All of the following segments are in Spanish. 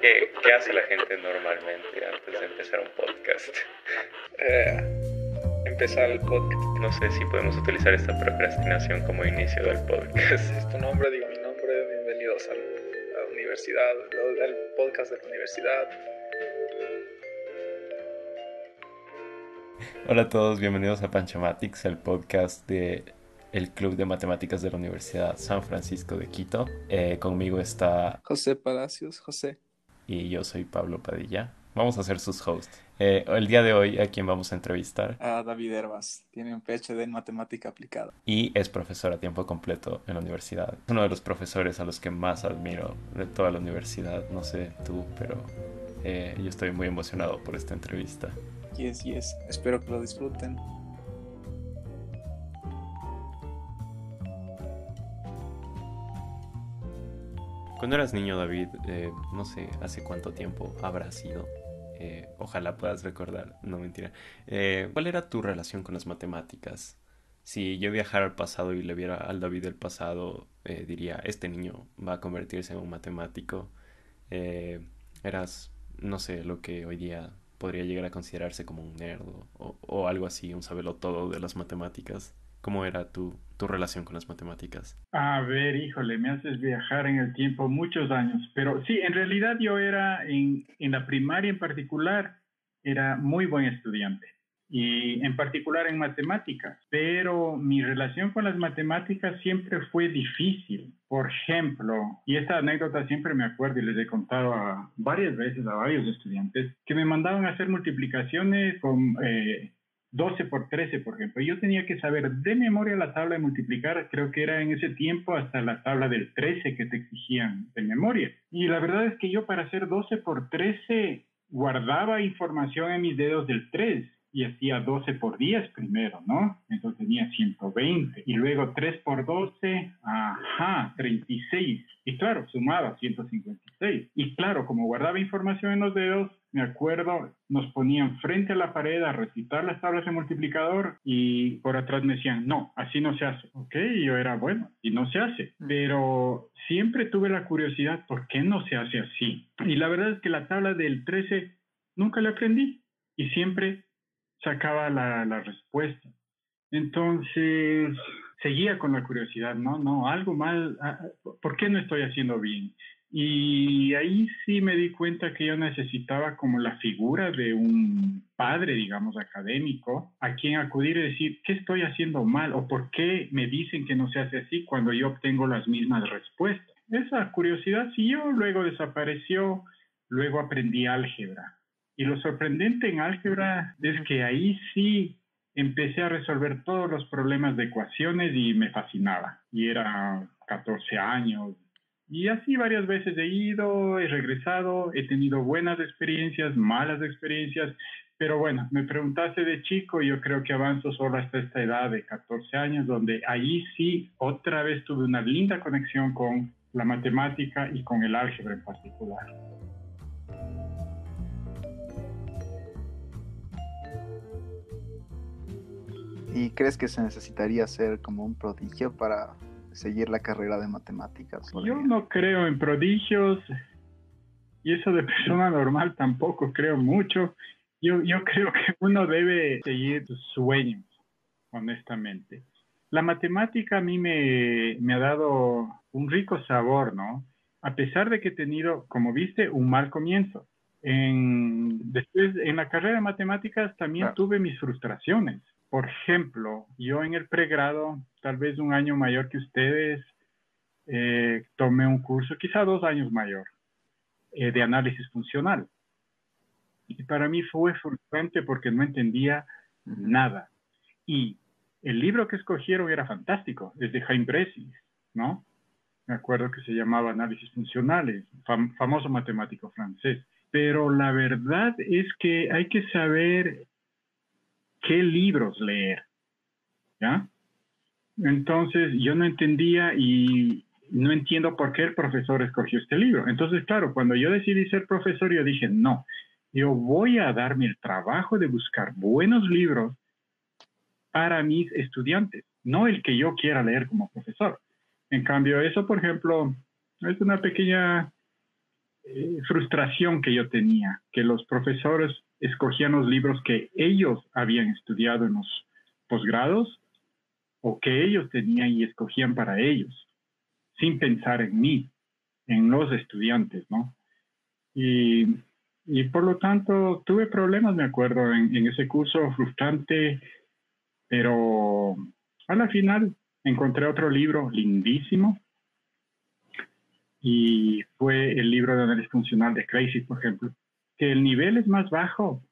¿Qué, ¿Qué, hace la gente normalmente antes de empezar un podcast? Eh, empezar el podcast. No sé si podemos utilizar esta procrastinación como inicio del podcast. Es tu nombre, digo mi nombre. Bienvenidos a la universidad, al podcast de la universidad. Hola a todos, bienvenidos a Panchamatics, el podcast de el Club de Matemáticas de la Universidad San Francisco de Quito. Eh, conmigo está José Palacios, José. Y yo soy Pablo Padilla. Vamos a ser sus hosts. Eh, el día de hoy, ¿a quién vamos a entrevistar? A David Herbas. Tiene un PhD en matemática aplicada. Y es profesor a tiempo completo en la universidad. Es uno de los profesores a los que más admiro de toda la universidad. No sé tú, pero eh, yo estoy muy emocionado por esta entrevista. Yes, yes. Espero que lo disfruten. Cuando eras niño, David, eh, no sé hace cuánto tiempo habrá sido. Eh, ojalá puedas recordar, no mentira. Eh, ¿Cuál era tu relación con las matemáticas? Si yo viajara al pasado y le viera al David del pasado, diría, este niño va a convertirse en un matemático. eras, no sé, lo que hoy día podría llegar a considerarse como un nerd o, o algo así, un todo de las matemáticas. ¿Cómo era tu, tu relación con las matemáticas? A ver, híjole, me haces viajar en el tiempo muchos años, pero sí, en realidad yo era en, en la primaria en particular, era muy buen estudiante y en particular en matemáticas, pero mi relación con las matemáticas siempre fue difícil. Por ejemplo, y esta anécdota siempre me acuerdo y les he contado a, varias veces a varios estudiantes, que me mandaban a hacer multiplicaciones con... Eh, 12 por 13, por ejemplo. Yo tenía que saber de memoria la tabla de multiplicar, creo que era en ese tiempo hasta la tabla del 13 que te exigían de memoria. Y la verdad es que yo para hacer 12 por 13 guardaba información en mis dedos del 3 y hacía 12 por 10 primero, ¿no? Entonces tenía 120. Y luego 3 por 12, ajá, 36. Y claro, sumaba 156. Y claro, como guardaba información en los dedos, me acuerdo, nos ponían frente a la pared a recitar las tablas de multiplicador y por atrás me decían, no, así no se hace. Ok, yo era bueno, y no se hace. Pero siempre tuve la curiosidad, ¿por qué no se hace así? Y la verdad es que la tabla del 13 nunca la aprendí y siempre sacaba la, la respuesta. Entonces, seguía con la curiosidad, no, no, algo mal, ah, ¿por qué no estoy haciendo bien? Y ahí sí me di cuenta que yo necesitaba como la figura de un padre, digamos, académico, a quien acudir y decir, ¿qué estoy haciendo mal? ¿O por qué me dicen que no se hace así cuando yo obtengo las mismas respuestas? Esa curiosidad siguió, luego desapareció, luego aprendí álgebra. Y lo sorprendente en álgebra es que ahí sí empecé a resolver todos los problemas de ecuaciones y me fascinaba. Y era 14 años, y así varias veces he ido, he regresado, he tenido buenas experiencias, malas experiencias, pero bueno, me preguntaste de chico y yo creo que avanzo solo hasta esta edad de 14 años, donde ahí sí otra vez tuve una linda conexión con la matemática y con el álgebra en particular. ¿Y crees que se necesitaría ser como un prodigio para seguir la carrera de matemáticas. Yo no creo en prodigios y eso de persona normal tampoco creo mucho. Yo, yo creo que uno debe seguir sus sueños, honestamente. La matemática a mí me, me ha dado un rico sabor, ¿no? A pesar de que he tenido, como viste, un mal comienzo. En, después, en la carrera de matemáticas también tuve mis frustraciones. Por ejemplo, yo en el pregrado, tal vez un año mayor que ustedes, eh, tomé un curso, quizá dos años mayor, eh, de análisis funcional. Y para mí fue frustrante porque no entendía nada. Y el libro que escogieron era fantástico, es de Jaime Bresis, ¿no? Me acuerdo que se llamaba Análisis Funcionales, famoso matemático francés. Pero la verdad es que hay que saber qué libros leer. ¿Ya? Entonces yo no entendía y no entiendo por qué el profesor escogió este libro. Entonces, claro, cuando yo decidí ser profesor, yo dije, no, yo voy a darme el trabajo de buscar buenos libros para mis estudiantes, no el que yo quiera leer como profesor. En cambio, eso, por ejemplo, es una pequeña eh, frustración que yo tenía, que los profesores escogían los libros que ellos habían estudiado en los posgrados o que ellos tenían y escogían para ellos, sin pensar en mí, en los estudiantes, ¿no? Y, por lo tanto tuve problemas, me acuerdo, en, en ese curso frustrante, pero a la final encontré otro libro lindísimo y fue el libro de análisis funcional de Crazy, por ejemplo, que el nivel es más bajo,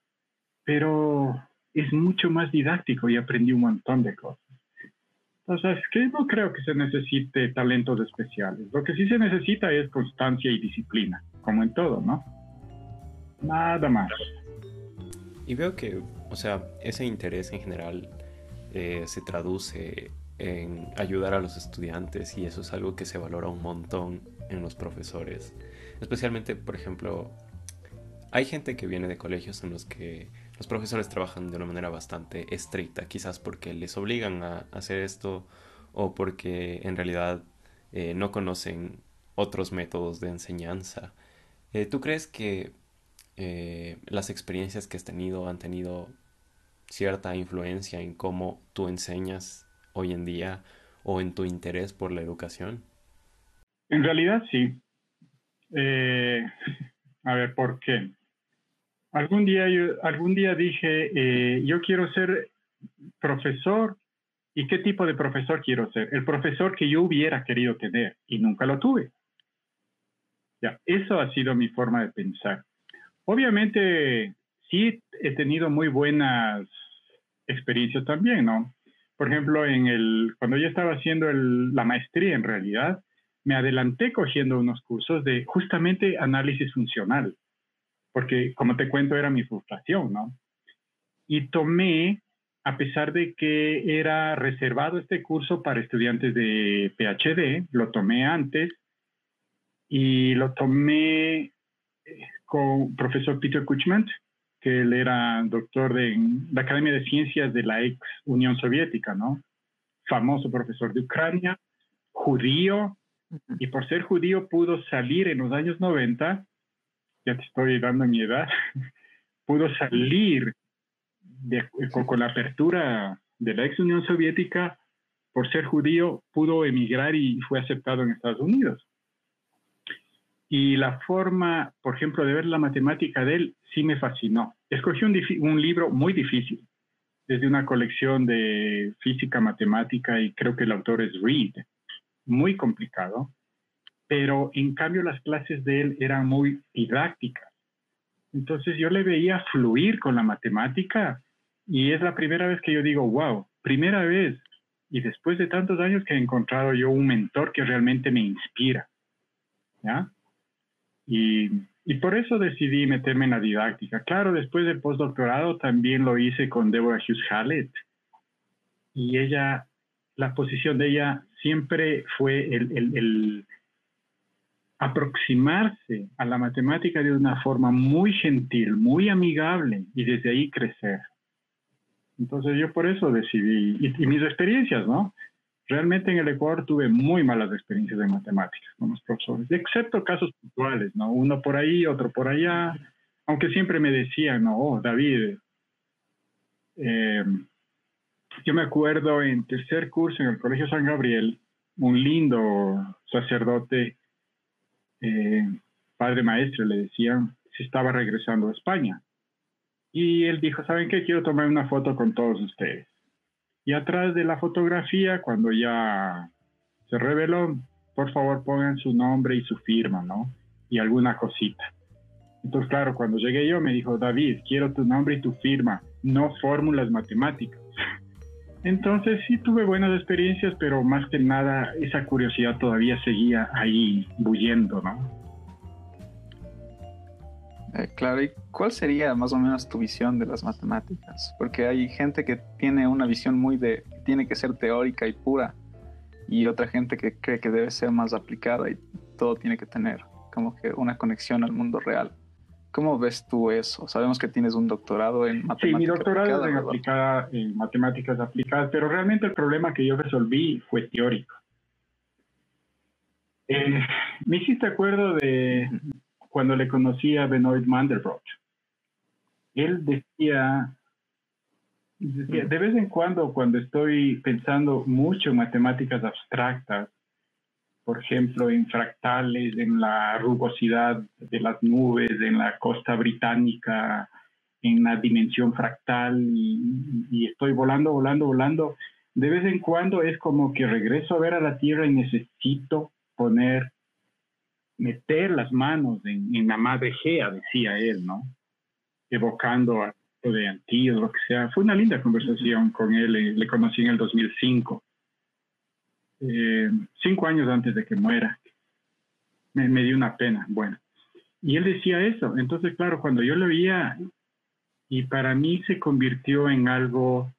pero es mucho más didáctico y aprendí un montón de cosas. Entonces, que no creo que se necesite talentos especiales. Lo que sí se necesita es constancia y disciplina, como en todo, ¿no? Nada más. Y veo que, o sea, ese interés en general eh, se traduce en ayudar a los estudiantes y eso es algo que se valora un montón en los profesores. Especialmente, por ejemplo, hay gente que viene de colegios en los que los profesores trabajan de una manera bastante estricta, quizás porque les obligan a hacer esto o porque en realidad eh, no conocen otros métodos de enseñanza. Eh, ¿Tú crees que eh, las experiencias que has tenido han tenido cierta influencia en cómo tú enseñas hoy en día o en tu interés por la educación? En realidad sí. A ver, ¿por qué? Algún día, yo, algún día dije, eh, yo quiero ser profesor. ¿Y qué tipo de profesor quiero ser? El profesor que yo hubiera querido tener y nunca lo tuve. Ya, eso ha sido mi forma de pensar. Obviamente, sí he tenido muy buenas experiencias también, ¿no? Por ejemplo, en el, cuando yo estaba haciendo la maestría en realidad, me adelanté cogiendo unos cursos de justamente análisis funcional, porque como te cuento era mi frustración, ¿no? Y tomé, a pesar de que era reservado este curso para estudiantes de PhD, lo tomé antes y lo tomé eh, con profesor Peter Kuchment, que él era doctor de la Academia de Ciencias de la ex Unión Soviética, ¿no? Famoso profesor de Ucrania, judío, y por ser judío pudo salir en los años 90, ya te estoy dando mi edad, pudo salir con, la apertura de la ex Unión Soviética, por ser judío, pudo emigrar y fue aceptado en Estados Unidos. Y la forma, por ejemplo, de ver la matemática de él sí me fascinó. Escogí un, un libro muy difícil, desde una colección de física matemática y creo que el autor es Reed muy complicado, pero en cambio las clases de él eran muy didácticas. Entonces yo le veía fluir con la matemática y es la primera vez que yo digo, wow, primera vez. Y después de tantos años que he encontrado yo un mentor que realmente me inspira. ¿Ya? Y, y por eso decidí meterme en la didáctica. Claro, después del postdoctorado también lo hice con Deborah Hughes Hallett. Y ella, la posición de ella siempre fue el, aproximarse a la matemática de una forma muy gentil, muy amigable y desde ahí crecer. Entonces yo por eso decidí, y, mis experiencias, ¿no? Realmente en el Ecuador tuve muy malas experiencias de matemáticas con los profesores, excepto casos puntuales, ¿no? Uno por ahí, otro por allá, aunque siempre me decían, no, oh, David, eh, yo me acuerdo en tercer curso en el Colegio San Gabriel, un lindo sacerdote, eh, padre maestro, le decían, se estaba regresando a España. Y él dijo, ¿saben qué? Quiero tomar una foto con todos ustedes. Y atrás de la fotografía, cuando ya se reveló, por favor pongan su nombre y su firma, ¿no? Y alguna cosita. Entonces, claro, cuando llegué yo me dijo, David, quiero tu nombre y tu firma, no fórmulas matemáticas. Entonces sí tuve buenas experiencias, pero más que nada esa curiosidad todavía seguía ahí bulliendo, ¿no? Eh, claro, ¿y cuál sería más o menos tu visión de las matemáticas? Porque hay gente que tiene una visión muy de, tiene que ser teórica y pura, y otra gente que cree que debe ser más aplicada y todo tiene que tener como que una conexión al mundo real. ¿Cómo ves tú eso? Sabemos que tienes un doctorado en matemáticas. Sí, mi doctorado es en, aplicada, en matemáticas aplicadas, pero realmente el problema que yo resolví fue teórico. Eh, me hiciste acuerdo de cuando le conocí a Benoit Mandelbrot. Él decía, decía, de vez en cuando, cuando estoy pensando mucho en matemáticas abstractas, por ejemplo, en fractales, en la rugosidad de las nubes, en la costa británica, en la dimensión fractal, y, estoy volando, volando, volando, de vez en cuando es como que regreso a ver a la Tierra y necesito poner, meter las manos en, la madre Gea, decía él, ¿no? Evocando a de antiguos, lo que sea. Fue una linda conversación con él, eh, le conocí en el 2005, eh, cinco años antes de que muera. Me, dio una pena, bueno. Y él decía eso, entonces claro, cuando yo lo veía, y para mí se convirtió en algo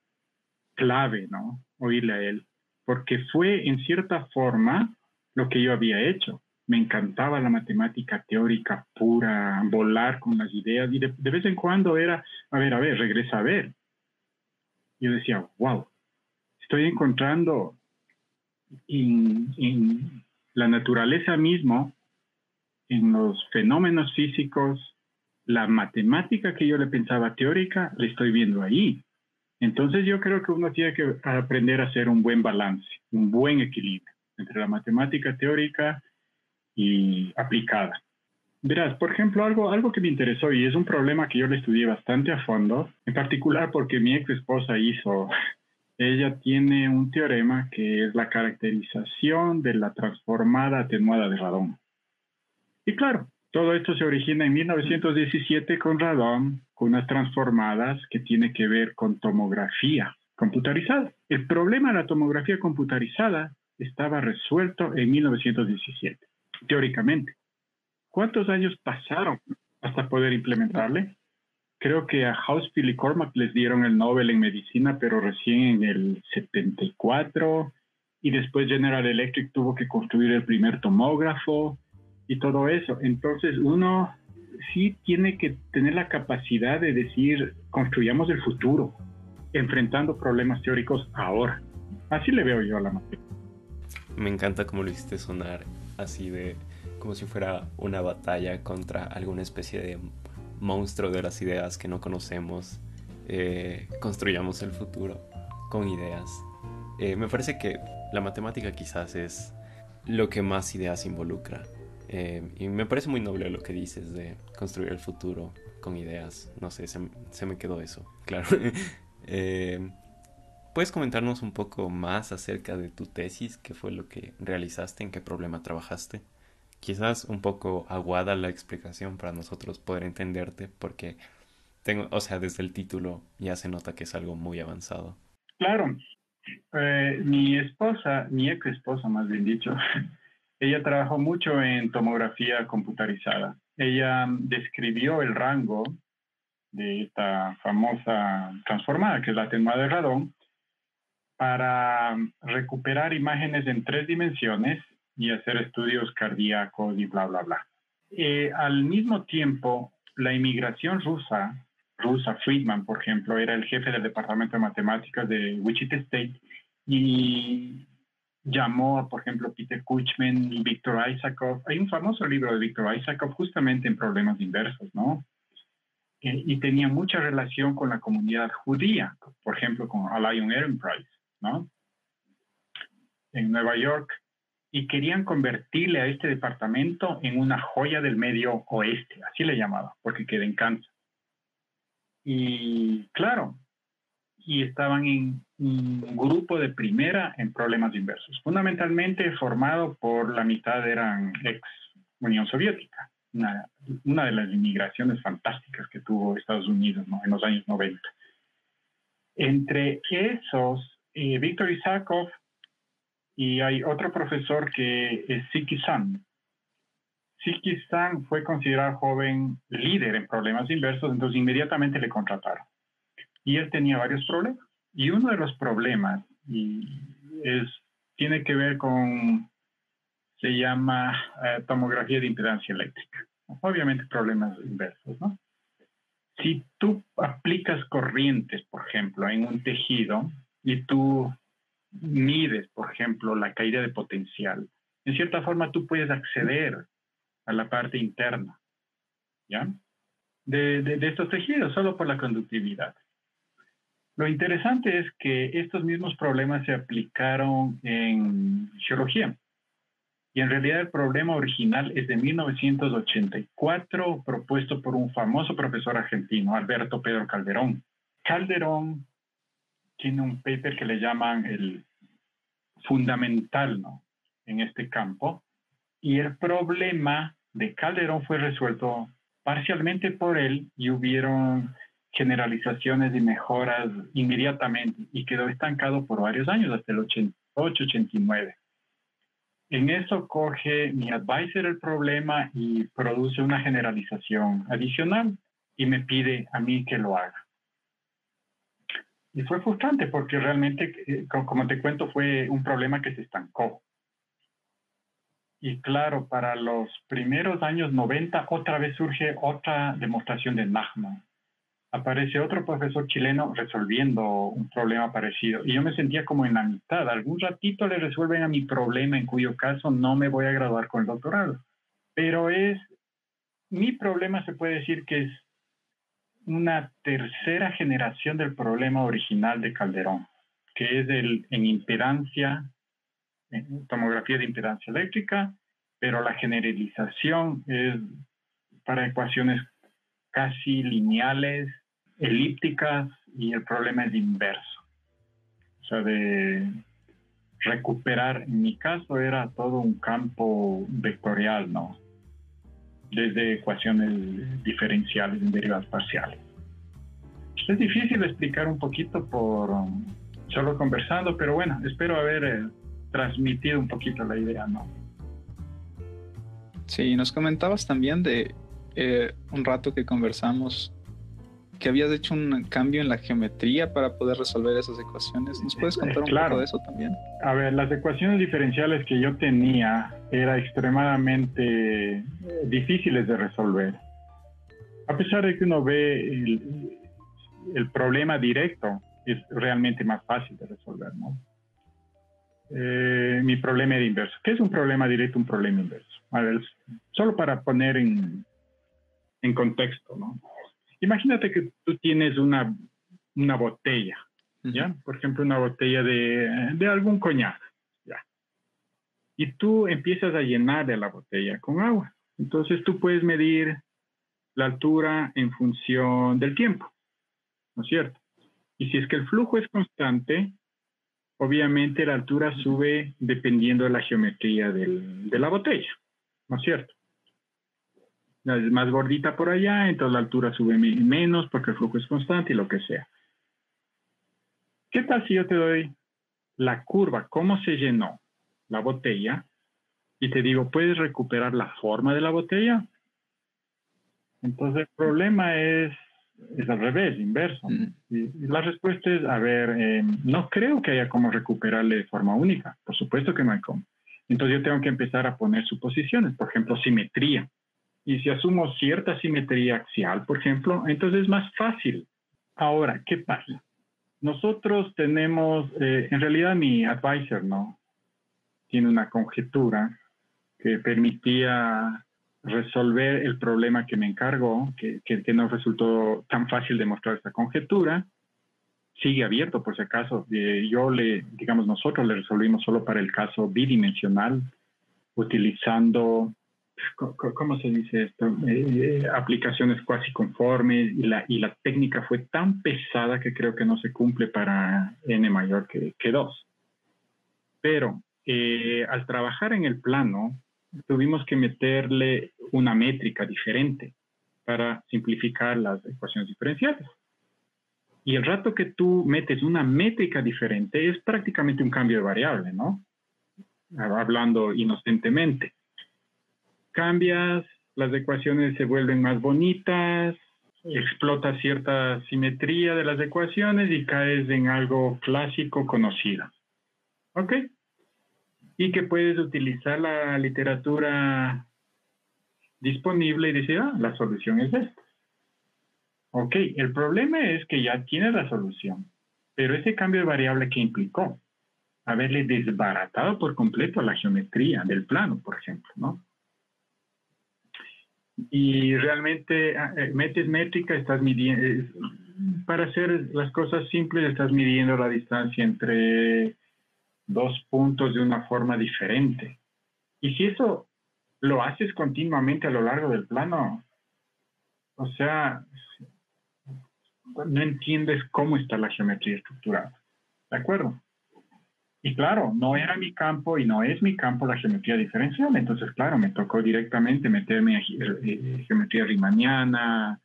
clave, ¿no? Oírle a él, porque fue en cierta forma lo que yo había hecho. Me encantaba la matemática teórica pura, volar con las ideas y de, vez en cuando era, a ver, a ver, regresa a ver. Yo decía, wow, estoy encontrando en, la naturaleza mismo, en los fenómenos físicos, la matemática que yo le pensaba teórica, la estoy viendo ahí. Entonces yo creo que uno tiene que aprender a hacer un buen balance, un buen equilibrio entre la matemática teórica y aplicada. Verás, por ejemplo, algo, algo que me interesó y es un problema que yo le estudié bastante a fondo, en particular porque mi ex esposa hizo, ella tiene un teorema que es la caracterización de la transformada atenuada de radón. Y claro, todo esto se origina en 1917 con radón, con unas transformadas que tiene que ver con tomografía computarizada. El problema de la tomografía computarizada estaba resuelto en 1917, teóricamente. ¿Cuántos años pasaron hasta poder implementarle? Creo que a Housefield y Cormack les dieron el Nobel en medicina, pero recién en el 74, y después General Electric tuvo que construir el primer tomógrafo y todo eso. Entonces uno sí tiene que tener la capacidad de decir, construyamos el futuro, enfrentando problemas teóricos ahora. Así le veo yo a la materia. Me encanta cómo lo hiciste sonar así de como si fuera una batalla contra alguna especie de monstruo de las ideas que no conocemos. Eh, construyamos el futuro con ideas. Eh, me parece que la matemática quizás es lo que más ideas involucra. Eh, y me parece muy noble lo que dices de construir el futuro con ideas. No sé, se, se me quedó eso, claro. ¿Puedes comentarnos un poco más acerca de tu tesis? ¿Qué fue lo que realizaste? ¿En qué problema trabajaste? Quizás un poco aguada la explicación para nosotros poder entenderte, porque tengo, o sea, desde el título ya se nota que es algo muy avanzado. Claro. Eh, mi esposa, mi ex esposa más bien dicho, ella trabajó mucho en tomografía computarizada. Ella describió el rango de esta famosa transformada, que es la atenuada de radón, para recuperar imágenes en tres dimensiones y hacer estudios cardíacos y bla, bla, bla. Eh, al mismo tiempo, la inmigración rusa, rusa Friedman, por ejemplo, era el jefe del departamento de matemáticas de Wichita State y llamó, por ejemplo, Peter Kuchman y Víctor Isakov. Hay un famoso libro de Víctor Isakov justamente en problemas inversos, ¿no? Eh, y tenía mucha relación con la comunidad judía, por ejemplo, con Lion Ehrenpreis. ¿no? En Nueva York y querían convertirle a este departamento en una joya del medio oeste, así le llamaba, porque queda en Kansas. Y claro, y estaban en un grupo de primera en problemas inversos, fundamentalmente formado por la mitad eran ex Unión Soviética, una, de las inmigraciones fantásticas que tuvo Estados Unidos en los años 90. Entre esos y Víctor Isakov y hay otro profesor que es Siki San. Siki San fue considerado joven líder en problemas inversos, entonces inmediatamente le contrataron. Y él tenía varios problemas. Y uno de los problemas y es, tiene que ver con, se llama eh, tomografía de impedancia eléctrica. Obviamente problemas inversos, ¿no? Si tú aplicas corrientes, por ejemplo, en un tejido, y tú mides, por ejemplo, la caída de potencial, en cierta forma tú puedes acceder a la parte interna ¿ya? De, de, estos tejidos, solo por la conductividad. Lo interesante es que estos mismos problemas se aplicaron en geología. Y en realidad el problema original es de 1984, propuesto por un famoso profesor argentino, Alberto Pedro Calderón. Calderón tiene un paper que le llaman el fundamental ¿no? en este campo. Y el problema de Calderón fue resuelto parcialmente por él y hubieron generalizaciones y mejoras inmediatamente y quedó estancado por varios años, hasta el 88-89. En eso coge mi advisor el problema y produce una generalización adicional y me pide a mí que lo haga. Y fue frustrante porque realmente, eh, como te cuento, fue un problema que se estancó. Y claro, para los primeros años 90 otra vez surge otra demostración de Nachman. Aparece otro profesor chileno resolviendo un problema parecido. Y yo me sentía como en la mitad. Algún ratito le resuelven a mi problema, en cuyo caso no me voy a graduar con el doctorado. Pero es, mi problema se puede decir que es una tercera generación del problema original de Calderón, que es el, en impedancia, en tomografía de impedancia eléctrica, pero la generalización es para ecuaciones casi lineales, elípticas, y el problema es inverso. O sea, de recuperar, en mi caso era todo un campo vectorial, ¿no? Desde ecuaciones diferenciales en derivadas parciales. Es difícil explicar un poquito por um, solo conversando, pero bueno, espero haber eh, transmitido un poquito la idea, ¿no? Sí, nos comentabas también de eh, un rato que conversamos que habías hecho un cambio en la geometría para poder resolver esas ecuaciones. ¿Nos puedes contar un poco de eso también? A ver, las ecuaciones diferenciales que yo tenía eran extremadamente eh, difíciles de resolver. A pesar de que uno ve el, el problema directo, es realmente más fácil de resolver, ¿no? Eh, mi problema era inverso. ¿Qué es un problema directo, un problema inverso? A ver, solo para poner en, en contexto, ¿no? Imagínate que tú tienes una, una botella, ¿ya? Por ejemplo, una botella de, de algún coñac, ¿ya? Y tú empiezas a llenar de la botella con agua. Entonces tú puedes medir la altura en función del tiempo, ¿no es cierto? Y si es que el flujo es constante, obviamente la altura sube dependiendo de la geometría del, de la botella, ¿no es cierto? Es más gordita por allá, entonces la altura sube menos porque el flujo es constante y lo que sea. ¿Qué tal si yo te doy la curva, cómo se llenó la botella y te digo, ¿puedes recuperar la forma de la botella? Entonces el problema es, es al revés, inverso. Mm. Y, la respuesta es, a ver, eh, no creo que haya cómo recuperarle de forma única. Por supuesto que no hay cómo. Entonces yo tengo que empezar a poner suposiciones, por ejemplo, simetría. Y si asumo cierta simetría axial, por ejemplo, entonces es más fácil. Ahora, ¿qué pasa? Nosotros tenemos, eh, en realidad mi advisor, ¿no? Tiene una conjetura que permitía resolver el problema que me encargó, que, que, no resultó tan fácil demostrar esta conjetura. Sigue abierto, por si acaso. Eh, yo le, digamos, nosotros le resolvimos solo para el caso bidimensional, utilizando ¿cómo se dice esto? Eh, eh, aplicaciones cuasi conformes y la, y la técnica fue tan pesada que creo que no se cumple para n mayor que, que 2. Pero eh, al trabajar en el plano, tuvimos que meterle una métrica diferente para simplificar las ecuaciones diferenciales. Y el rato que tú metes una métrica diferente es prácticamente un cambio de variable, ¿no? Hablando inocentemente cambias, las ecuaciones se vuelven más bonitas, explota cierta simetría de las ecuaciones y caes en algo clásico conocido. ¿Ok? Y que puedes utilizar la literatura disponible y decir, ah, la solución es esta. Ok, el problema es que ya tienes la solución, pero ese cambio de variable que implicó haberle desbaratado por completo la geometría del plano, por ejemplo, ¿no? Y realmente ah, eh, metes métrica, estás midiendo, para hacer las cosas simples, estás midiendo la distancia entre dos puntos de una forma diferente. Y si eso lo haces continuamente a lo largo del plano, o sea, no entiendes cómo está la geometría estructurada. ¿De acuerdo? Y claro, no era mi campo y no es mi campo la geometría diferencial. Entonces, claro, me tocó directamente meterme a eh, geometría riemanniana,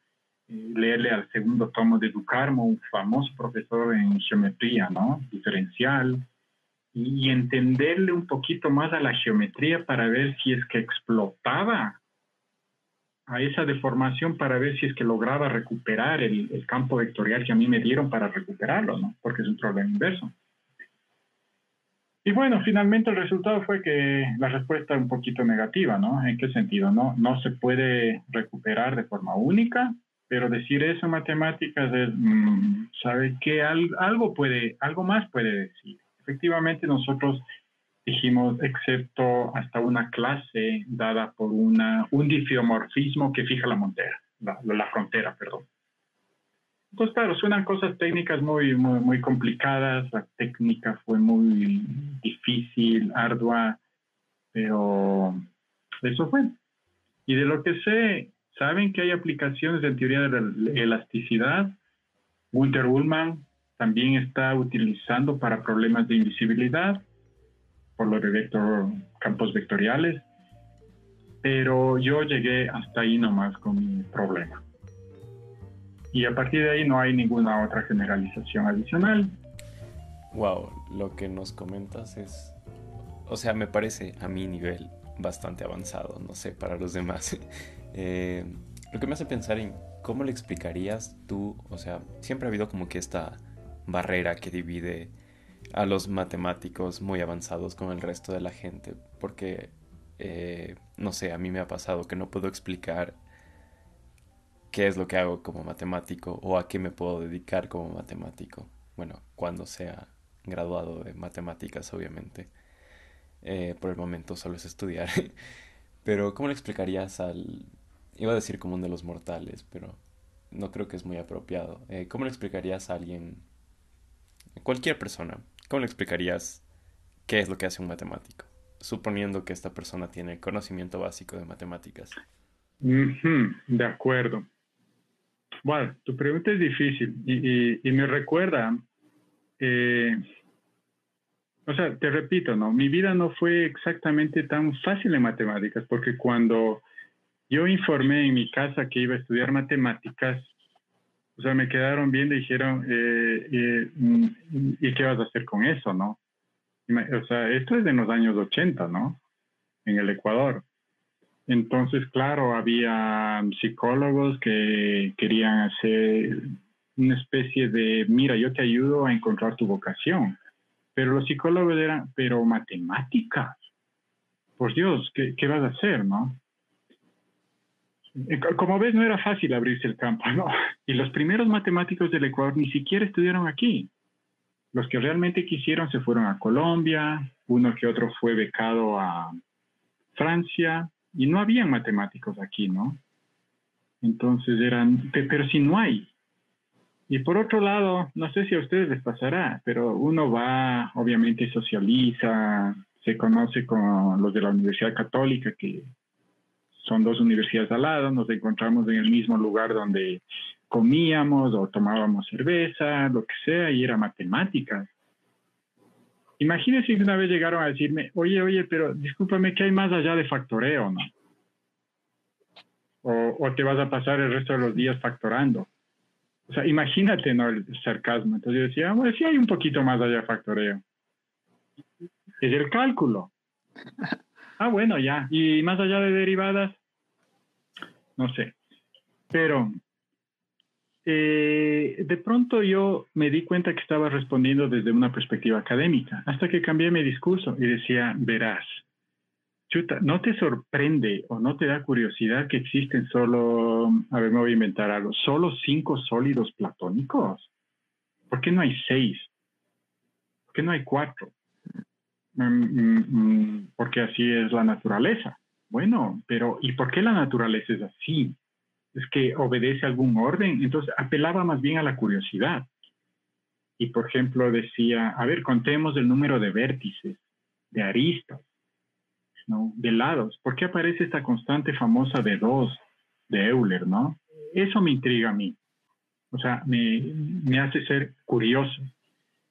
eh, leerle al segundo tomo de Ducarmo, un famoso profesor en geometría, ¿no? Diferencial, y, entenderle un poquito más a la geometría para ver si es que explotaba a esa deformación para ver si es que lograba recuperar el, el campo vectorial que a mí me dieron para recuperarlo, ¿no? Porque es un problema inverso. Y bueno, finalmente el resultado fue que la respuesta es un poquito negativa, ¿no? ¿En qué sentido? No, no se puede recuperar de forma única, pero decir eso en matemáticas es, mm, ¿sabe qué? algo puede, algo más puede decir. Efectivamente, nosotros dijimos, excepto hasta una clase dada por una, un difiomorfismo que fija la, montera, la frontera, perdón. Entonces, claro, suenan cosas técnicas muy, muy, complicadas, la técnica fue muy difícil, ardua, pero eso fue. Y de lo que sé, saben que hay aplicaciones en teoría de la elasticidad. Winter Ullman también está utilizando para problemas de invisibilidad, por lo de vector, campos vectoriales, pero yo llegué hasta ahí nomás con mi problema y a partir de ahí no hay ninguna otra generalización adicional. Wow, lo que nos comentas es, o sea, me parece a mi nivel bastante avanzado, no sé, para los demás. Eh, lo que me hace pensar en cómo le explicarías tú, o sea, siempre ha habido como que esta barrera que divide a los matemáticos muy avanzados con el resto de la gente, porque, eh, no sé, a mí me ha pasado que no puedo explicar qué es lo que hago como matemático o a qué me puedo dedicar como matemático. Bueno, cuando sea graduado de matemáticas, obviamente. Eh, por el momento solo es estudiar. pero, ¿cómo le explicarías al... Iba a decir común de los mortales, pero no creo que es muy apropiado. Eh, ¿Cómo le explicarías a alguien, cualquier persona, cómo le explicarías qué es lo que hace un matemático? Suponiendo que esta persona tiene conocimiento básico de matemáticas. de acuerdo. Bueno, tu pregunta es difícil y, me recuerda, eh, o sea, te repito, ¿no? Mi vida no fue exactamente tan fácil en matemáticas porque cuando yo informé en mi casa que iba a estudiar matemáticas, o sea, me quedaron viendo y dijeron, eh, eh, ¿y qué vas a hacer con eso, no? O sea, esto es de los años 80, ¿no? En el Ecuador. Entonces, claro, había psicólogos que querían hacer una especie de, mira, yo te ayudo a encontrar tu vocación. Pero los psicólogos eran, pero matemáticas. Por Dios, ¿qué, vas a hacer, no? Eh, como ves, no era fácil abrirse el campo, ¿no? Y los primeros matemáticos del Ecuador ni siquiera estudiaron aquí. Los que realmente quisieron se fueron a Colombia, uno que otro fue becado a Francia, y no había matemáticos aquí, ¿no? Entonces eran, pero si no hay. Y por otro lado, no sé si a ustedes les pasará, pero uno va, obviamente socializa, se conoce con los de la Universidad Católica, que son dos universidades al lado, nos encontramos en el mismo lugar donde comíamos o tomábamos cerveza, lo que sea, y era matemáticas. Imagínense que una vez llegaron a decirme, oye, oye, pero discúlpame, ¿qué hay más allá de factoreo, no? O, te vas a pasar el resto de los días factorando. O sea, imagínate, ¿no? El sarcasmo. Entonces yo decía, bueno, sí hay un poquito más allá de factoreo. Es el cálculo. Ah, bueno, ya. ¿Y más allá de derivadas? No sé. Pero eh, de pronto yo me di cuenta que estaba respondiendo desde una perspectiva académica, hasta que cambié mi discurso y decía, verás, chuta, ¿no te sorprende o no te da curiosidad que existen solo, a ver, me voy a inventar algo, solo cinco sólidos platónicos? ¿Por qué no hay seis? ¿Por qué no hay cuatro? Mm, mm, mm, porque así es la naturaleza. Bueno, pero ¿y por qué la naturaleza es así? Es que obedece algún orden. Entonces apelaba más bien a la curiosidad. Y por ejemplo decía, a ver, contemos el número de vértices, de aristas, ¿no? de lados. ¿Por qué aparece esta constante famosa de dos, de Euler, ¿no? Eso me intriga a mí. O sea, me, me hace ser curioso.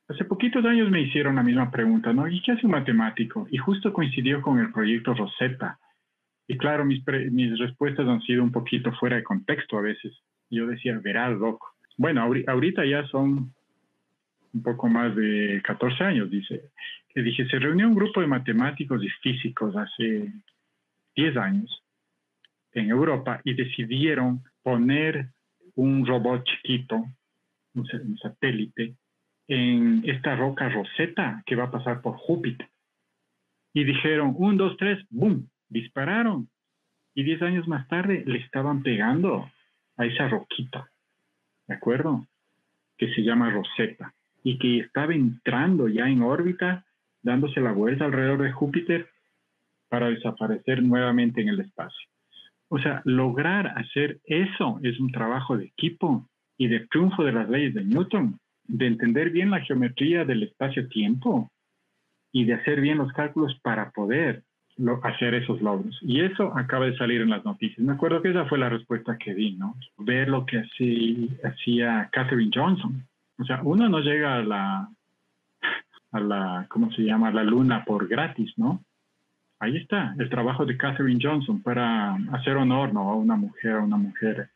Hace poquitos años me hicieron la misma pregunta, ¿no? ¿Y qué hace un matemático? Y justo coincidió con el proyecto Rosetta. Y claro, mis, mis respuestas han sido un poquito fuera de contexto a veces. Yo decía, verás, loco. Bueno, ahorita ya son un poco más de 14 años, dice. Que dije, se reunió un grupo de matemáticos y físicos hace 10 años en Europa y decidieron poner un robot chiquito, un satélite, en esta roca Rosetta que va a pasar por Júpiter. Y dijeron, un, dos, tres, ¡boom! Dispararon. Y diez años más tarde le estaban pegando a esa roquita, ¿de acuerdo? Que se llama Rosetta y que estaba entrando ya en órbita, dándose la vuelta alrededor de Júpiter para desaparecer nuevamente en el espacio. O sea, lograr hacer eso es un trabajo de equipo y de triunfo de las leyes de Newton de entender bien la geometría del espacio-tiempo y de hacer bien los cálculos para poder hacer esos logros. Y eso acaba de salir en las noticias. Me acuerdo que esa fue la respuesta que di, ¿no? Ver lo que hacía Catherine Johnson. O sea, uno no llega a la, a la, ¿cómo se llama? A la luna por gratis, ¿no? Ahí está el trabajo de Catherine Johnson para hacer honor, ¿no? A una mujer, a una mujer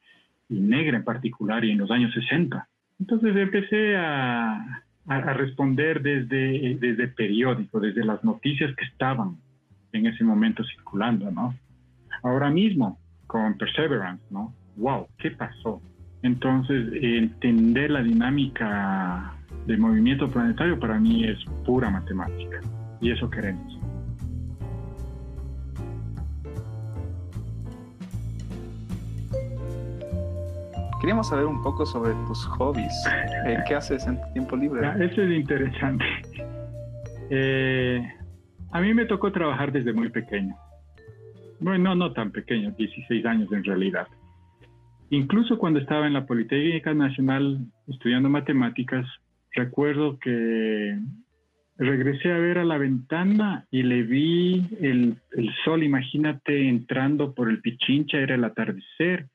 y negra en particular y en los años 60. Entonces empecé a, responder desde, desde periódico, desde las noticias que estaban en ese momento circulando, ¿no? Ahora mismo, con Perseverance, ¿no? ¡Wow! ¿Qué pasó? Entonces, entender la dinámica del movimiento planetario para mí es pura matemática y eso queremos. Queríamos saber un poco sobre tus hobbies. Eh, ¿Qué haces en tu tiempo libre? Ah, eso es interesante. Eh, a mí me tocó trabajar desde muy pequeño. Bueno, no tan pequeño, 16 años en realidad. Incluso cuando estaba en la Politécnica Nacional estudiando matemáticas, recuerdo que regresé a ver a la ventana y le vi el, el sol, imagínate, entrando por el Pichincha, era el atardecer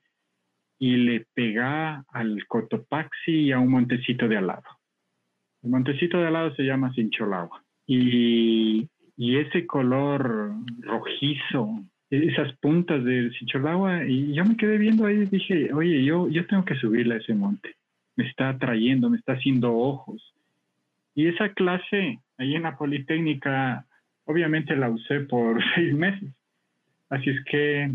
y le pega al Cotopaxi y a un montecito de al lado. El montecito de al lado se llama Sincholagua. Y, y ese color rojizo, esas puntas del Sincholagua, y yo me quedé viendo ahí y dije, oye, yo, yo tengo que subirle a ese monte. Me está atrayendo, me está haciendo ojos. Y esa clase ahí en la Politécnica, obviamente la usé por seis meses. Así es que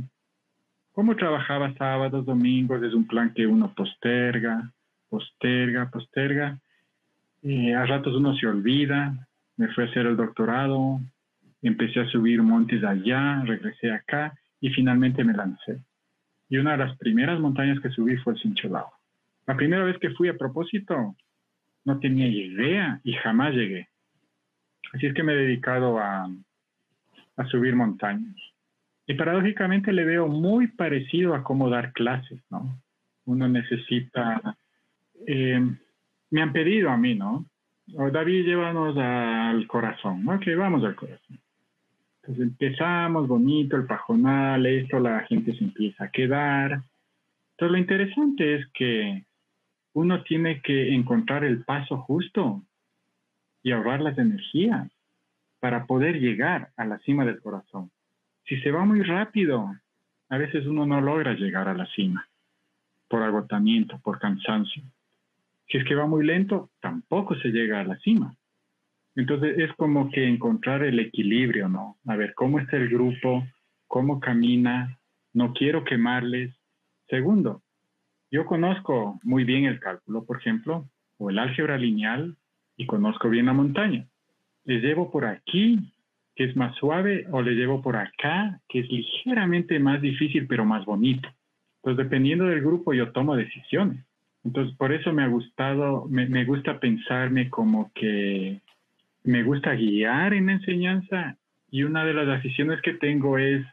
¿Cómo trabajaba sábados, domingos? Es un plan que uno posterga, posterga, posterga. Y a ratos uno se olvida. Me fui a hacer el doctorado, empecé a subir montes allá, regresé acá y finalmente me lancé. Y una de las primeras montañas que subí fue el Sincholao. La primera vez que fui a propósito, no tenía idea y jamás llegué. Así es que me he dedicado a, a subir montañas. Y paradójicamente le veo muy parecido a cómo dar clases, ¿no? Uno necesita, eh, me han pedido a mí, ¿no? Oh, David, llévanos al corazón. Ok, vamos al corazón. Entonces empezamos bonito, el pajonal, esto, la gente se empieza a quedar. Entonces lo interesante es que uno tiene que encontrar el paso justo y ahorrar las energías para poder llegar a la cima del corazón. Si se va muy rápido, a veces uno no logra llegar a la cima por agotamiento, por cansancio. Si es que va muy lento, tampoco se llega a la cima. Entonces es como que encontrar el equilibrio, ¿no? A ver, ¿cómo está el grupo? ¿Cómo camina? No quiero quemarles. Segundo, yo conozco muy bien el cálculo, por ejemplo, o el álgebra lineal, y conozco bien la montaña. Les llevo por aquí que es más suave, o le llevo por acá, que es ligeramente más difícil, pero más bonito. Entonces, dependiendo del grupo, yo tomo decisiones. Entonces, por eso me ha gustado, me, me gusta pensarme como que me gusta guiar en la enseñanza y una de las decisiones que tengo es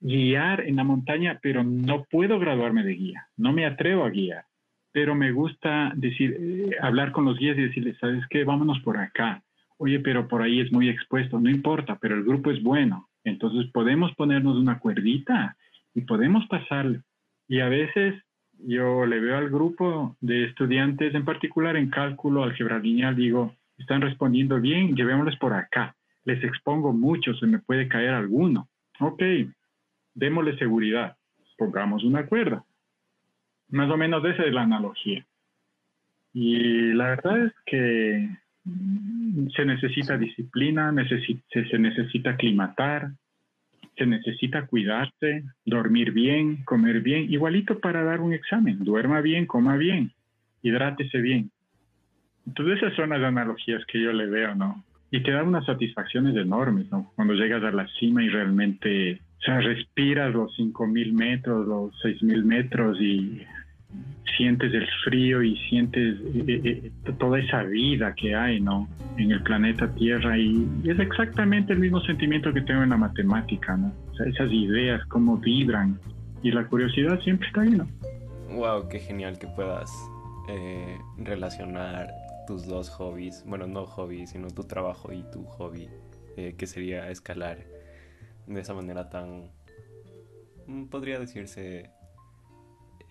guiar en la montaña, pero no puedo graduarme de guía, no me atrevo a guiar, pero me gusta decir, eh, hablar con los guías y decirles, ¿sabes qué? Vámonos por acá. Oye, pero por ahí es muy expuesto, no importa, pero el grupo es bueno. Entonces podemos ponernos una cuerdita y podemos pasarle. Y a veces yo le veo al grupo de estudiantes, en particular en cálculo, álgebra lineal, digo, están respondiendo bien, llevémosles por acá. Les expongo mucho, se me puede caer alguno. Ok, démosle seguridad, pongamos una cuerda. Más o menos esa es la analogía. Y la verdad es que se necesita disciplina, se necesita aclimatar, se necesita cuidarse, dormir bien, comer bien, igualito para dar un examen. Duerma bien, coma bien, hidrátese bien. Entonces esas son las analogías que yo le veo, ¿no? Y te da unas satisfacciones enormes, ¿no? Cuando llegas a la cima y realmente, o sea, respiras los 5.000 metros, los 6.000 metros y sientes el frío y sientes eh, eh, eh, toda esa vida que hay, ¿no? En el planeta Tierra y, es exactamente el mismo sentimiento que tengo en la matemática, ¿no? O sea, esas ideas, cómo vibran y la curiosidad siempre está ahí, ¿no? Wow, qué genial que puedas relacionar tus dos hobbies, bueno, no hobbies, sino tu trabajo y tu hobby, que sería escalar de esa manera tan, mm, podría decirse,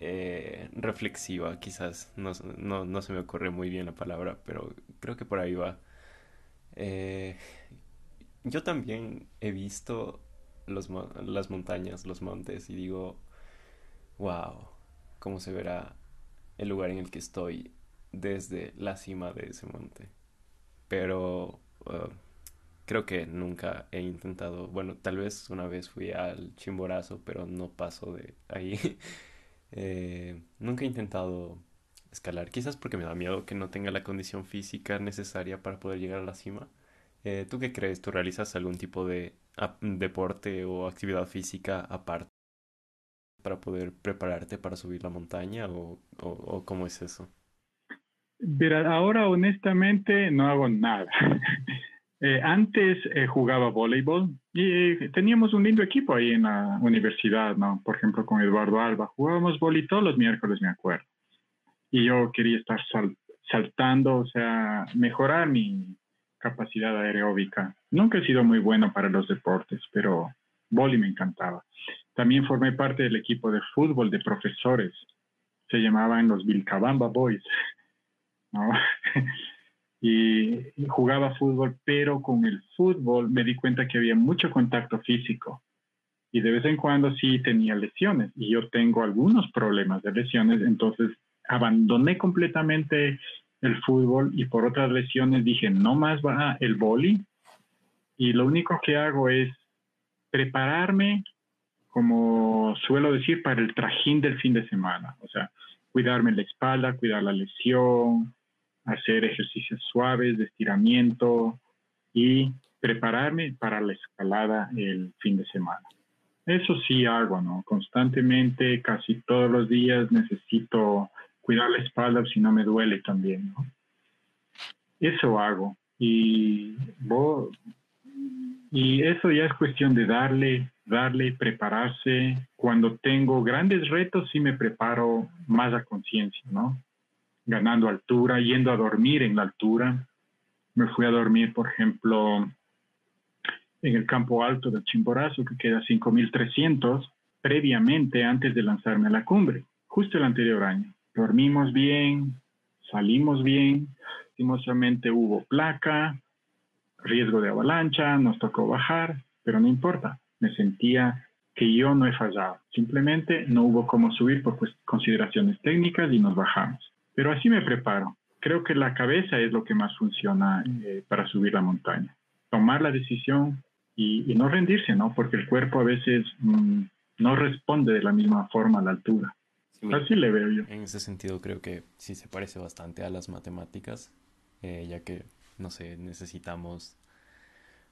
eh, reflexiva, quizás. No, se me ocurre muy bien la palabra, pero creo que por ahí va. Eh, yo también he visto los, las montañas, los montes, y digo, wow, cómo se verá el lugar en el que estoy desde la cima de ese monte. Pero uh, creo que nunca he intentado, bueno, tal vez una vez fui al Chimborazo, pero no paso de ahí. Eh, nunca he intentado escalar, quizás porque me da miedo que no tenga la condición física necesaria para poder llegar a la cima. Eh, ¿Tú qué crees? ¿Tú realizas algún tipo de deporte o actividad física aparte para poder prepararte para subir la montaña o, o cómo es eso? Ahora honestamente no hago nada. Eh, antes eh, jugaba voleibol y eh, teníamos un lindo equipo ahí en la universidad, ¿no? Por ejemplo, con Eduardo Alba. Jugábamos voleibol todos los miércoles, me acuerdo. Y yo quería estar saltando, o sea, mejorar mi capacidad aeróbica. Nunca he sido muy bueno para los deportes, pero voleibol me encantaba. También formé parte del equipo de fútbol de profesores. Se llamaban los Vilcabamba Boys. ¿no? y jugaba fútbol, pero con el fútbol me di cuenta que había mucho contacto físico. Y de vez en cuando sí tenía lesiones y yo tengo algunos problemas de lesiones, entonces abandoné completamente el fútbol y por otras lesiones dije, no más va el boli y lo único que hago es prepararme, como suelo decir, para el trajín del fin de semana, o sea, cuidarme la espalda, cuidar la lesión, hacer ejercicios suaves de estiramiento y prepararme para la escalada el fin de semana. Eso sí hago, ¿no? Constantemente, casi todos los días necesito cuidar la espalda si no me duele también, ¿no? Eso hago. Y, y eso ya es cuestión de darle, darle, prepararse. Cuando tengo grandes retos, sí me preparo más a conciencia, ¿no? Ganando altura, yendo a dormir en la altura. Me fui a dormir, por ejemplo, en el campo alto del Chimborazo, que queda a 5.300, previamente antes de lanzarme a la cumbre, justo el anterior año. Dormimos bien, salimos bien, lastimosamente hubo placa, riesgo de avalancha, nos tocó bajar, pero no importa, me sentía que yo no he fallado, simplemente no hubo cómo subir por consideraciones técnicas y nos bajamos. Pero así me preparo. Creo que la cabeza es lo que más funciona eh, para subir la montaña. Tomar la decisión y, no rendirse, ¿no? Porque el cuerpo a veces mm, no responde de la misma forma a la altura. así le veo yo. En ese sentido creo que sí se parece bastante a las matemáticas, eh, ya que, no sé, necesitamos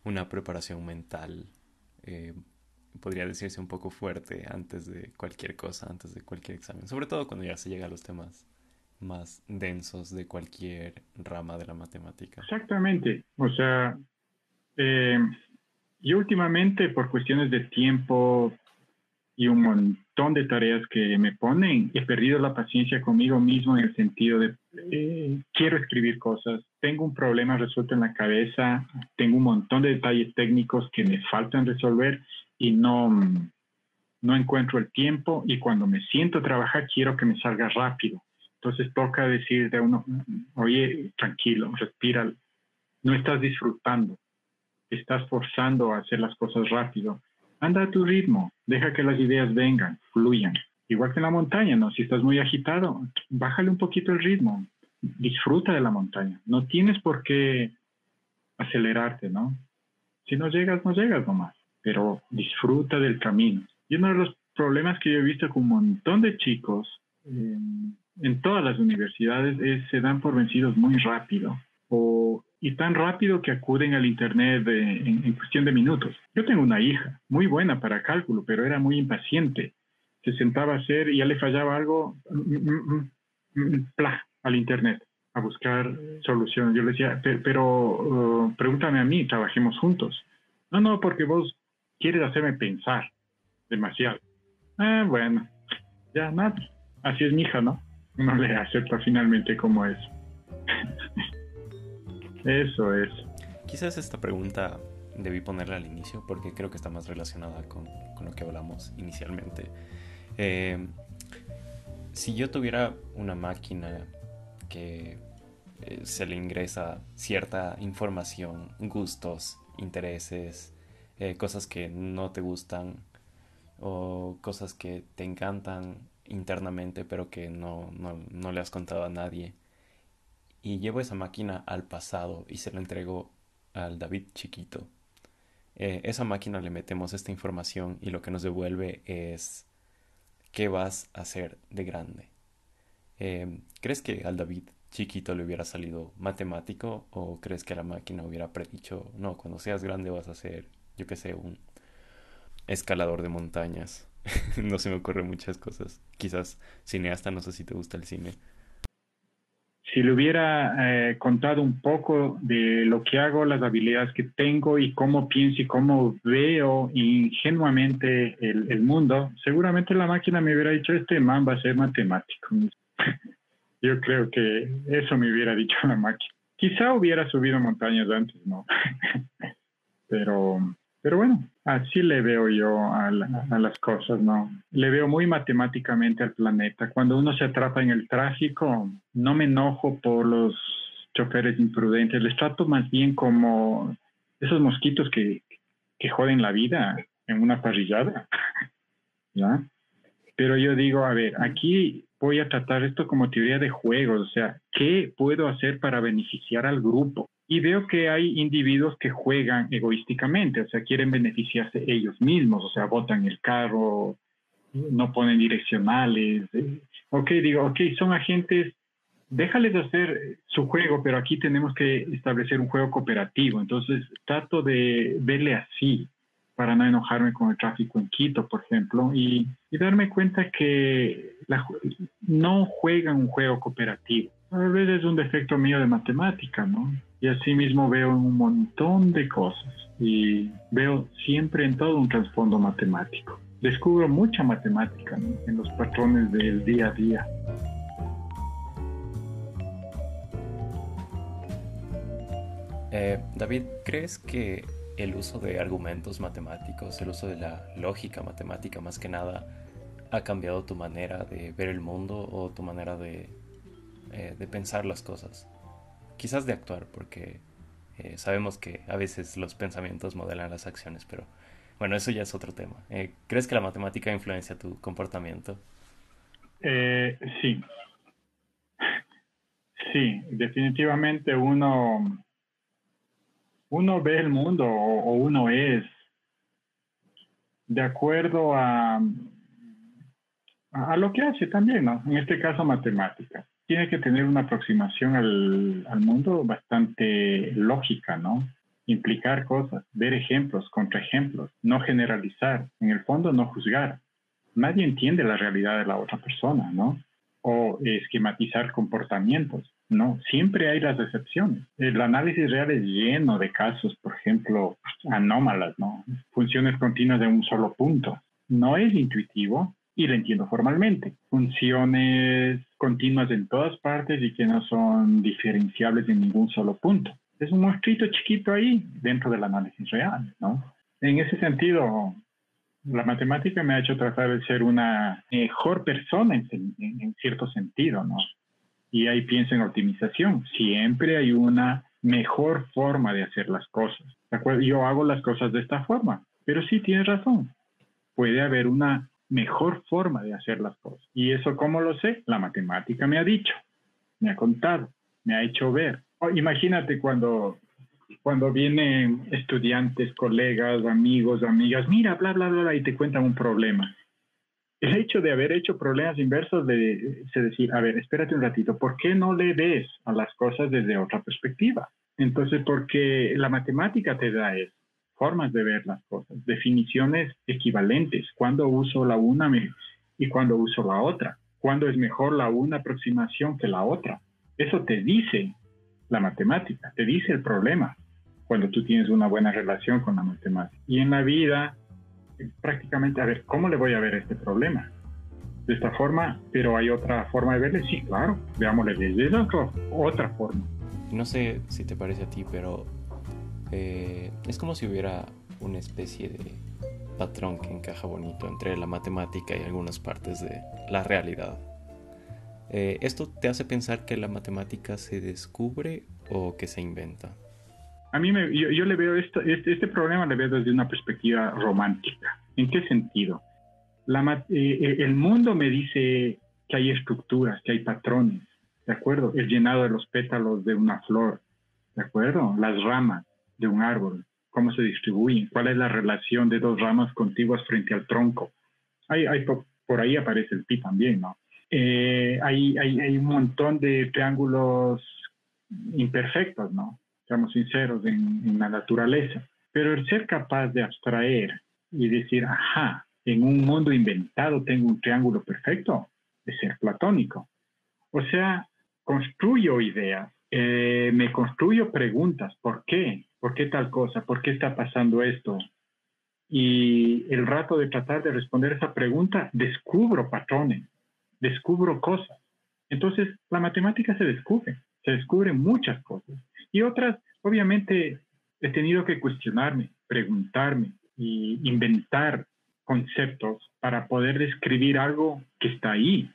una preparación mental, eh, podría decirse un poco fuerte antes de cualquier cosa, antes de cualquier examen, sobre todo cuando ya se llega a los temas más densos de cualquier rama de la matemática. Exactamente. O sea, eh, yo últimamente por cuestiones de tiempo y un montón de tareas que me ponen. He perdido la paciencia conmigo mismo en el sentido de eh, quiero escribir cosas, tengo un problema resuelto en la cabeza, tengo un montón de detalles técnicos que me faltan resolver y no, no encuentro el tiempo y cuando me siento a trabajar quiero que me salga rápido. Entonces toca decir de uno, oye, tranquilo, respira, no estás disfrutando, estás forzando a hacer las cosas rápido. Anda a tu ritmo, deja que las ideas vengan, fluyan. Igual que en la montaña, ¿no? Si estás muy agitado, bájale un poquito el ritmo, disfruta de la montaña. No tienes por qué acelerarte, ¿no? Si no llegas, no llegas nomás, pero disfruta del camino. Y uno de los problemas que yo he visto con un montón de chicos en todas las universidades es se dan por vencidos muy rápido o y tan rápido que acuden al Internet en, cuestión de minutos. Yo tengo una hija muy buena para cálculo, pero era muy impaciente. Se sentaba a hacer y ya le fallaba algo, mm, mm, mm, al Internet, a buscar soluciones. Yo le decía, pero, uh, pregúntame a mí, trabajemos juntos. No, no, porque vos quieres hacerme pensar demasiado. Ah, bueno, ya nada. Así es mi hija, ¿no? No le acepta finalmente como es. Eso es. Quizás esta pregunta debí ponerla al inicio porque creo que está más relacionada con, lo que hablamos inicialmente. Eh, si yo tuviera una máquina que eh, se le ingresa cierta información, gustos, intereses, eh, cosas que no te gustan o cosas que te encantan internamente pero que no, no le has contado a nadie y llevo esa máquina al pasado y se la entrego al David chiquito. Eh, esa máquina le metemos esta información y lo que nos devuelve es qué vas a hacer de grande. Em, ¿Crees que al David chiquito le hubiera salido matemático o crees que la máquina hubiera predicho, no, cuando seas grande vas a ser, yo qué sé, un escalador de montañas? no se me ocurren muchas cosas. Quizás cineasta, no sé si te gusta el cine si le hubiera eh, contado un poco de lo que hago, las habilidades que tengo y cómo pienso y cómo veo ingenuamente el, mundo, seguramente la máquina me hubiera dicho, este man va a ser matemático. Yo creo que eso me hubiera dicho la máquina. Quizá hubiera subido montañas antes, ¿no? pero, pero bueno, Así le veo yo a, las cosas, ¿no? Le veo muy matemáticamente al planeta. Cuando uno se atrapa en el tráfico, no me enojo por los choferes imprudentes, les trato más bien como esos mosquitos que, que joden la vida en una parrillada, ¿ya? Pero yo digo, a ver, aquí voy a tratar esto como teoría de juegos, o sea, ¿qué puedo hacer para beneficiar al grupo? Y veo que hay individuos que juegan egoísticamente, o sea, quieren beneficiarse ellos mismos, o sea, botan el carro, no ponen direccionales. Eh, ok, digo, ok, son agentes, déjales hacer su juego, pero aquí tenemos que establecer un juego cooperativo. Entonces, trato de verle así para no enojarme con el tráfico en Quito, por ejemplo, y, darme cuenta que no juegan un juego cooperativo. A veces es un defecto mío de matemática, ¿no? Y así mismo veo un montón de cosas y veo siempre en todo un trasfondo matemático. Descubro mucha matemática en los patrones del día a día. Eh, David, ¿crees que el uso de argumentos matemáticos, el uso de la lógica matemática más que nada, ha cambiado tu manera de ver el mundo o tu manera de, eh, de pensar las cosas? quizás de actuar, porque eh, sabemos que a veces los pensamientos modelan las acciones, pero bueno, eso ya es otro tema. Eh, ¿Crees que la matemática influencia tu comportamiento? Sí. Sí, definitivamente uno, uno ve el mundo o, uno es de acuerdo a, a lo que hace también, ¿no? En este caso, matemáticas tiene que tener una aproximación al, mundo bastante lógica, ¿no? Implicar cosas, ver ejemplos, contraejemplos, no generalizar, en el fondo no juzgar. Nadie entiende la realidad de la otra persona, ¿no? O esquematizar comportamientos, ¿no? Siempre hay las excepciones. El análisis real es lleno de casos, por ejemplo, anómalas, ¿no? Funciones continuas de un solo punto. no es intuitivo y lo entiendo formalmente. Funciones continuas en todas partes y que no son diferenciables en ningún solo punto. Es un monstruito chiquito ahí dentro del análisis real, ¿no? En ese sentido, la matemática me ha hecho tratar de ser una mejor persona en, cierto sentido, ¿no? Y ahí pienso en optimización. Siempre hay una mejor forma de hacer las cosas. ¿De acuerdo? Yo hago las cosas de esta forma, pero sí tienes razón. Puede haber una mejor forma de hacer las cosas. ¿Y eso cómo lo sé? La matemática me ha dicho, me ha contado, me ha hecho ver. Oh, imagínate cuando cuando vienen estudiantes, colegas, amigos, amigas, mira, bla, bla, bla, y te cuentan un problema. El hecho de haber hecho problemas inversos de, decir, a ver, espérate un ratito, ¿por qué no le ves a las cosas desde otra perspectiva? Entonces, porque la matemática te da eso, formas de ver las cosas, definiciones equivalentes, cuando uso la una y cuando uso la otra, cuándo es mejor la una aproximación que la otra. Eso te dice la matemática, te dice el problema cuando tú tienes una buena relación con la matemática. Y en la vida, prácticamente, a ver, ¿cómo le voy a ver este problema? De esta forma, pero hay otra forma de verle, sí, claro, veámosle desde otra forma. No sé si te parece a ti, pero eh, es como si hubiera una especie de patrón que encaja bonito entre la matemática y algunas partes de la realidad. Eh, ¿Esto te hace pensar que la matemática se descubre o que se inventa? A mí me, yo, le veo esto, este, este, problema le veo desde una perspectiva romántica. ¿En qué sentido? Eh, el mundo me dice que hay estructuras, que hay patrones, ¿de acuerdo? El llenado de los pétalos de una flor, ¿de acuerdo? Las ramas de un árbol, cómo se distribuyen, cuál es la relación de dos ramas contiguas frente al tronco. Hay, hay, por ahí aparece el pi también, ¿no? Eh, hay, hay, hay, un montón de triángulos imperfectos, ¿no? Seamos sinceros, en, la naturaleza. Pero el ser capaz de abstraer y decir, ajá, en un mundo inventado tengo un triángulo perfecto, de ser platónico. O sea, construyo ideas, eh, me construyo preguntas, ¿por qué? ¿Por qué tal cosa? ¿Por qué está pasando esto? Y el rato de tratar de responder esa pregunta, descubro patrones, descubro cosas. Entonces, la matemática se descubre, se descubren muchas cosas. Y otras, obviamente, he tenido que cuestionarme, preguntarme y inventar conceptos para poder describir algo que está ahí.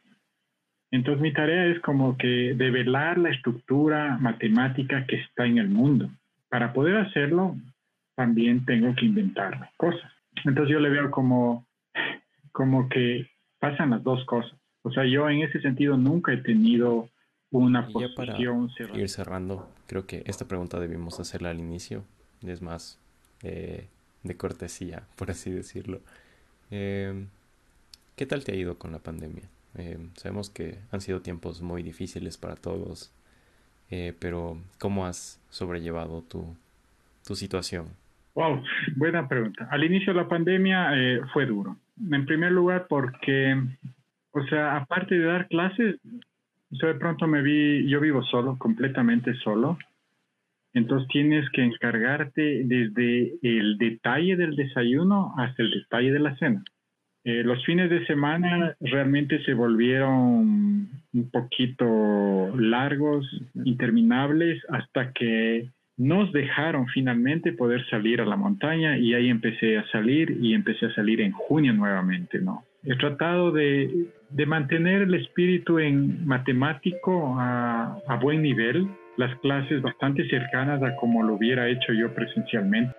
Entonces mi tarea es como que develar la estructura matemática que está en el mundo. Para poder hacerlo, también tengo que inventar cosas. Entonces yo le veo como, como que pasan las dos cosas. O sea, yo en ese sentido nunca he tenido una posición para ir cerrando, creo que esta pregunta debimos hacerla al inicio. Es más eh, de cortesía, por así decirlo. Em, ¿Qué tal te ha ido con la pandemia? Em, sabemos que han sido tiempos muy difíciles para todos, eh, pero ¿cómo has sobrellevado tu, tu situación? Wow, buena pregunta. Al inicio de la pandemia eh, fue duro. En primer lugar porque o sea, aparte de dar clases, de pronto me vi, yo vivo solo, completamente solo. Entonces tienes que encargarte desde el detalle del desayuno hasta el detalle de la cena. Eh, los fines de semana realmente se volvieron un poquito largos, interminables, hasta que nos dejaron finalmente poder salir a la montaña y ahí empecé a salir y empecé a salir en junio nuevamente, ¿no? He tratado de, mantener el espíritu en matemático a, a buen nivel, las clases bastante cercanas a como lo hubiera hecho yo presencialmente.